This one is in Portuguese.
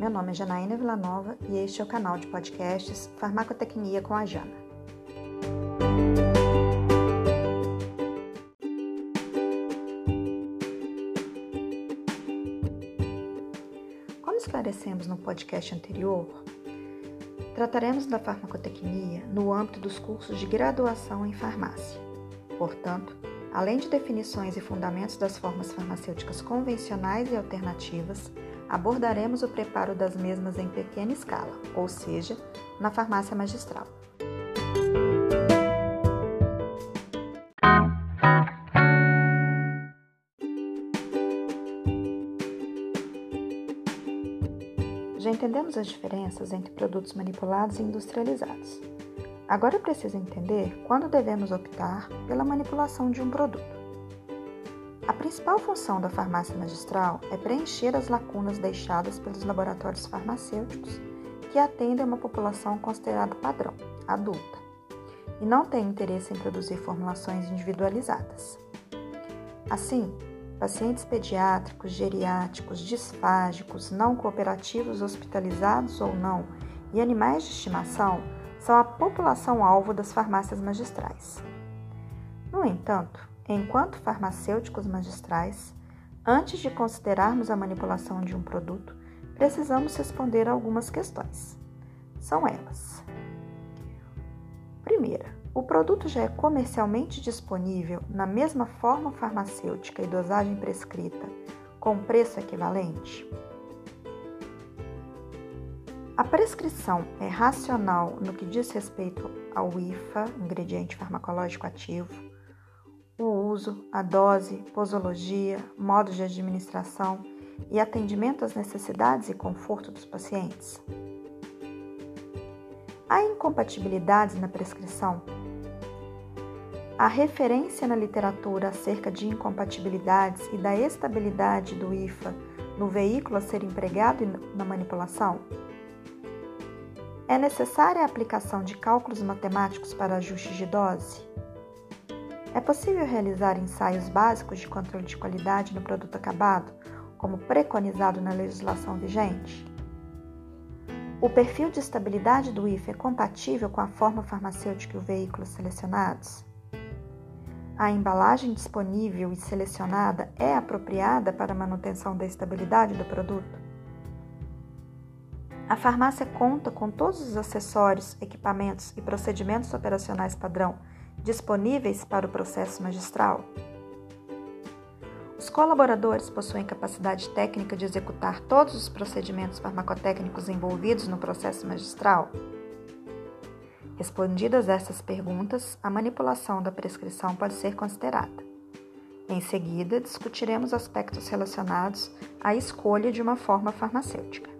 Meu nome é Janaína Villanova e este é o canal de podcasts Farmacotecnia com a Jana. Como esclarecemos no podcast anterior, trataremos da farmacotecnia no âmbito dos cursos de graduação em farmácia. Portanto, além de definições e fundamentos das formas farmacêuticas convencionais e alternativas, abordaremos o preparo das mesmas em pequena escala, ou seja, na farmácia magistral. Já entendemos as diferenças entre produtos manipulados e industrializados. Agora preciso entender quando devemos optar pela manipulação de um produto. A principal função da farmácia magistral é preencher as lacunas deixadas pelos laboratórios farmacêuticos que atendem uma população considerada padrão, adulta, e não tem interesse em produzir formulações individualizadas. Assim, pacientes pediátricos, geriátricos, disfágicos, não cooperativos hospitalizados ou não e animais de estimação são a população alvo das farmácias magistrais. No entanto, enquanto farmacêuticos magistrais, antes de considerarmos a manipulação de um produto, precisamos responder a algumas questões. São elas: Primeira, o produto já é comercialmente disponível na mesma forma farmacêutica e dosagem prescrita, com preço equivalente? A prescrição é racional no que diz respeito ao IFA, ingrediente farmacológico ativo, uso, a dose, posologia, modo de administração e atendimento às necessidades e conforto dos pacientes. Há incompatibilidades na prescrição? A referência na literatura acerca de incompatibilidades e da estabilidade do IFA no veículo a ser empregado na manipulação? É necessária a aplicação de cálculos matemáticos para ajustes de dose? É possível realizar ensaios básicos de controle de qualidade no produto acabado, como preconizado na legislação vigente? O perfil de estabilidade do IFE é compatível com a forma farmacêutica e o veículo selecionados? A embalagem disponível e selecionada é apropriada para a manutenção da estabilidade do produto? A farmácia conta com todos os acessórios, equipamentos e procedimentos operacionais padrão disponíveis para o processo magistral? Os colaboradores possuem capacidade técnica de executar todos os procedimentos farmacotécnicos envolvidos no processo magistral? Respondidas essas perguntas, a manipulação da prescrição pode ser considerada. Em seguida, discutiremos aspectos relacionados à escolha de uma forma farmacêutica.